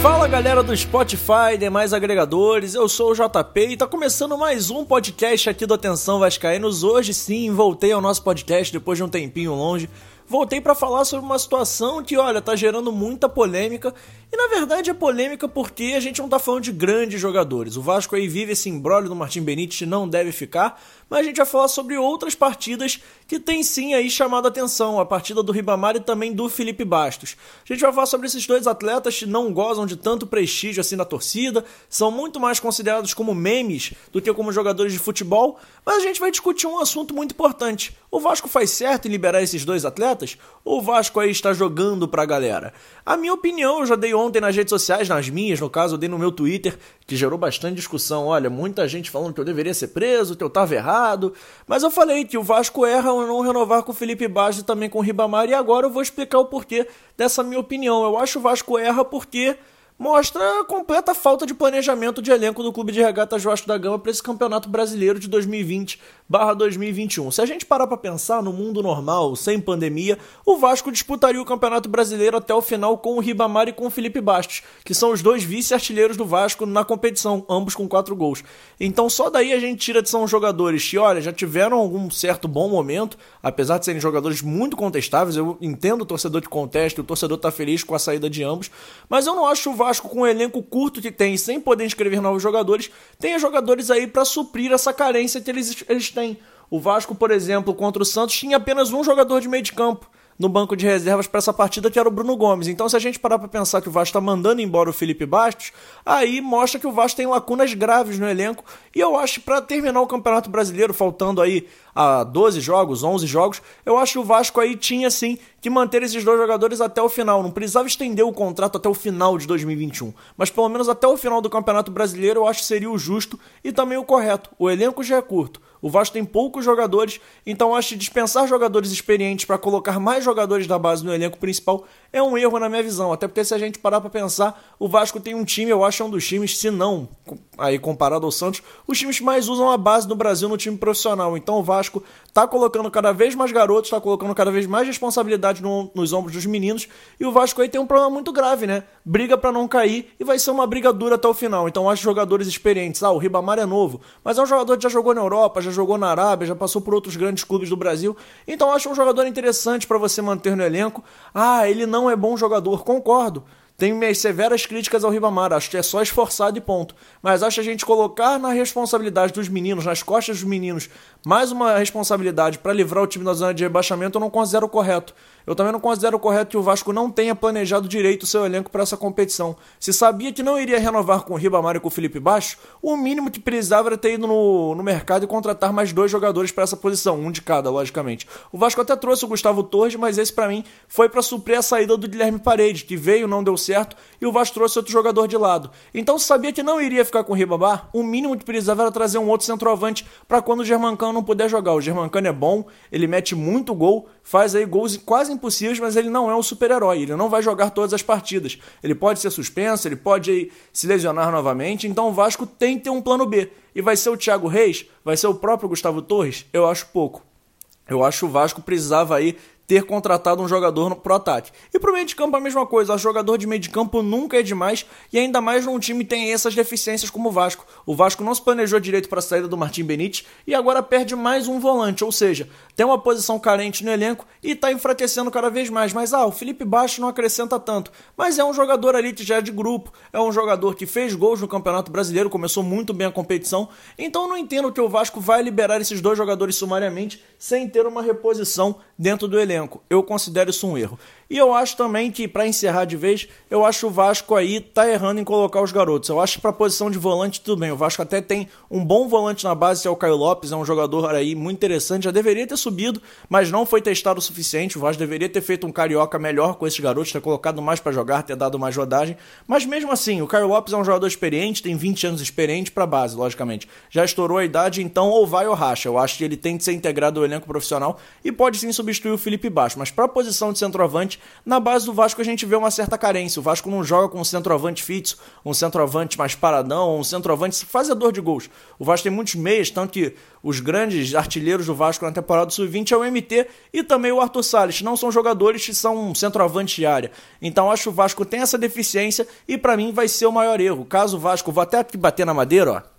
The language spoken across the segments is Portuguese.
Fala galera do Spotify e demais agregadores, eu sou o JP e tá começando mais um podcast aqui do Atenção Vascaínos. Hoje sim, voltei ao nosso podcast depois de um tempinho longe voltei para falar sobre uma situação que, olha, tá gerando muita polêmica. E na verdade é polêmica porque a gente não tá falando de grandes jogadores. O Vasco aí vive esse embrólio do Martim Benítez, não deve ficar. Mas a gente vai falar sobre outras partidas que tem sim aí chamado a atenção. A partida do Ribamar e também do Felipe Bastos. A gente vai falar sobre esses dois atletas que não gozam de tanto prestígio assim na torcida. São muito mais considerados como memes do que como jogadores de futebol. Mas a gente vai discutir um assunto muito importante. O Vasco faz certo em liberar esses dois atletas? ou o Vasco aí está jogando pra galera? A minha opinião eu já dei ontem nas redes sociais, nas minhas, no caso, eu dei no meu Twitter, que gerou bastante discussão. Olha, muita gente falando que eu deveria ser preso, que eu tava errado. Mas eu falei que o Vasco erra ao não renovar com o Felipe Bastos e também com o Ribamar, e agora eu vou explicar o porquê dessa minha opinião. Eu acho o Vasco erra porque mostra a completa falta de planejamento de elenco do Clube de Regatas Vasco da Gama para esse Campeonato Brasileiro de 2020/2021. Se a gente parar para pensar no mundo normal, sem pandemia, o Vasco disputaria o Campeonato Brasileiro até o final com o Ribamar e com o Felipe Bastos, que são os dois vice-artilheiros do Vasco na competição, ambos com quatro gols. Então só daí a gente tira de são jogadores que, olha, já tiveram algum certo bom momento, apesar de serem jogadores muito contestáveis, eu entendo o torcedor de conteste, o torcedor tá feliz com a saída de ambos, mas eu não acho o Vasco Vasco, com o elenco curto que tem, sem poder inscrever novos jogadores, tenha jogadores aí para suprir essa carência que eles, eles têm. O Vasco, por exemplo, contra o Santos, tinha apenas um jogador de meio de campo no banco de reservas para essa partida, que era o Bruno Gomes. Então, se a gente parar para pensar que o Vasco está mandando embora o Felipe Bastos, aí mostra que o Vasco tem lacunas graves no elenco. E eu acho que para terminar o Campeonato Brasileiro, faltando aí a 12 jogos, 11 jogos, eu acho que o Vasco aí tinha sim que manter esses dois jogadores até o final. Não precisava estender o contrato até o final de 2021, mas pelo menos até o final do Campeonato Brasileiro eu acho que seria o justo e também o correto. O elenco já é curto. O Vasco tem poucos jogadores, então acho que dispensar jogadores experientes para colocar mais jogadores da base no elenco principal é um erro na minha visão. Até porque se a gente parar para pensar, o Vasco tem um time, eu acho é um dos times, se não aí comparado ao Santos, os times mais usam a base no Brasil no time profissional. Então o Vasco tá colocando cada vez mais garotos, tá colocando cada vez mais responsabilidade no, nos ombros dos meninos, e o Vasco aí tem um problema muito grave, né? Briga para não cair e vai ser uma briga dura até o final. Então acho jogadores experientes. Ah, o Ribamar é novo, mas é um jogador que já jogou na Europa, já jogou na Arábia, já passou por outros grandes clubes do Brasil. Então acho um jogador interessante para você manter no elenco. Ah, ele não é bom jogador, concordo. Tenho minhas severas críticas ao Ribamar, acho que é só esforçado e ponto. Mas acho que a gente colocar na responsabilidade dos meninos, nas costas dos meninos, mais uma responsabilidade para livrar o time da zona de rebaixamento, eu não considero correto. Eu também não considero correto que o Vasco não tenha planejado direito o seu elenco para essa competição. Se sabia que não iria renovar com o Ribamar e com o Felipe Baixo, o mínimo que precisava era ter ido no, no mercado e contratar mais dois jogadores para essa posição, um de cada, logicamente. O Vasco até trouxe o Gustavo Torres, mas esse para mim foi para suprir a saída do Guilherme Paredes, que veio, não deu certo, e o Vasco trouxe outro jogador de lado. Então, se sabia que não iria ficar com o Ribamar, o mínimo que precisava era trazer um outro centroavante para quando o Germancano não puder jogar. O Germancano é bom, ele mete muito gol, faz aí gols quase impossíveis, mas ele não é um super-herói, ele não vai jogar todas as partidas. Ele pode ser suspenso, ele pode aí, se lesionar novamente, então o Vasco tem que ter um plano B. E vai ser o Thiago Reis? Vai ser o próprio Gustavo Torres? Eu acho pouco. Eu acho que o Vasco precisava aí ter contratado um jogador pro ataque. E pro meio de campo a mesma coisa, o jogador de meio de campo nunca é demais e ainda mais num time tem essas deficiências como o Vasco. O Vasco não se planejou direito para a saída do Martim Benítez e agora perde mais um volante, ou seja, tem uma posição carente no elenco e está enfraquecendo cada vez mais. Mas ah, o Felipe Baixo não acrescenta tanto, mas é um jogador ali que já é de grupo, é um jogador que fez gols no Campeonato Brasileiro, começou muito bem a competição, então não entendo que o Vasco vai liberar esses dois jogadores sumariamente sem ter uma reposição dentro do elenco. Eu considero isso um erro. E eu acho também que, para encerrar de vez, eu acho o Vasco aí tá errando em colocar os garotos. Eu acho que para posição de volante tudo bem. O Vasco até tem um bom volante na base, que é o Caio Lopes, é um jogador aí muito interessante. Já deveria ter subido, mas não foi testado o suficiente. O Vasco deveria ter feito um carioca melhor com esses garotos, ter colocado mais para jogar, ter dado mais rodagem. Mas mesmo assim, o Caio Lopes é um jogador experiente, tem 20 anos experiente para base, logicamente. Já estourou a idade, então ou vai ou racha. Eu acho que ele tem que ser integrado ao elenco profissional e pode sim substituir o Felipe Baixo. Mas para a posição de centroavante, Na base do Vasco a gente vê uma certa carência. O Vasco não joga com um centroavante fixo, um centroavante mais paradão, um centroavante fazedor de gols. O Vasco tem muitos meias, tanto que os grandes artilheiros do Vasco na temporada sub-20 é o MT e também o Arthur Salles. Não são jogadores que são centroavante de área. Então acho que o Vasco tem essa deficiência e para mim vai ser o maior erro. Caso o Vasco, vou até bater na madeira, ó.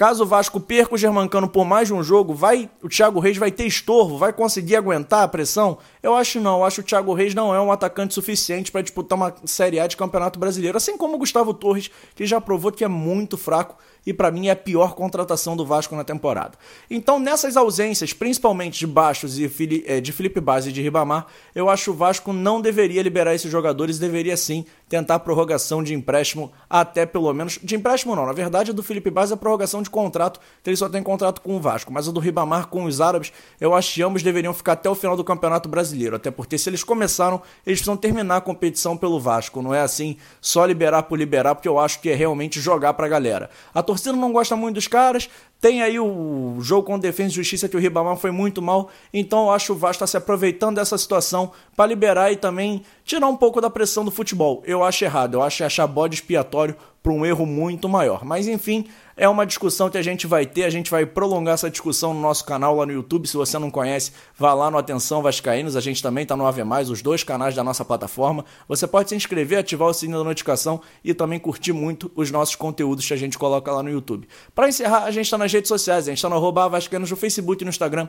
Caso o Vasco perca o Germancano por mais de um jogo, vai o Thiago Reis vai ter estorvo, vai conseguir aguentar a pressão? Eu acho não, eu acho que o Thiago Reis não é um atacante suficiente para disputar uma Série A de Campeonato Brasileiro, assim como o Gustavo Torres, que já provou que é muito fraco e para mim é a pior contratação do Vasco na temporada. Então, nessas ausências, principalmente de Baixos e eh, de Felipe Base e de Ribamar, eu acho que o Vasco não deveria liberar esses jogadores, deveria sim tentar prorrogação de empréstimo até pelo menos de empréstimo não, na verdade, do Felipe Base é prorrogação de contrato, ele só tem contrato com o Vasco, mas o do Ribamar com os árabes, eu acho que ambos deveriam ficar até o final do Campeonato Brasileiro, até porque se eles começaram, eles precisam terminar a competição pelo Vasco, não é assim só liberar por liberar, porque eu acho que é realmente jogar pra galera. A torcida não gosta muito dos caras. Tem aí o jogo com defesa e justiça que o Ribamar foi muito mal. Então eu acho que o Vasco está se aproveitando dessa situação para liberar e também tirar um pouco da pressão do futebol. Eu acho errado. Eu acho achar bode expiatório para um erro muito maior. Mas enfim, é uma discussão que a gente vai ter, a gente vai prolongar essa discussão no nosso canal lá no YouTube. Se você não conhece, vá lá no Atenção Vascaínos, a gente também está no Mais, os dois canais da nossa plataforma. Você pode se inscrever, ativar o sininho da notificação e também curtir muito os nossos conteúdos que a gente coloca lá no YouTube. Para encerrar, a gente está nas redes sociais, a gente está no Vascaínos no Facebook e no Instagram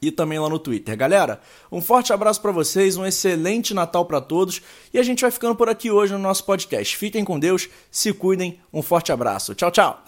e também lá no Twitter. Galera, um forte abraço para vocês, um excelente Natal para todos e a gente vai ficando por aqui hoje no nosso podcast. Fiquem com Deus, se cuidem, um forte abraço. Tchau, tchau.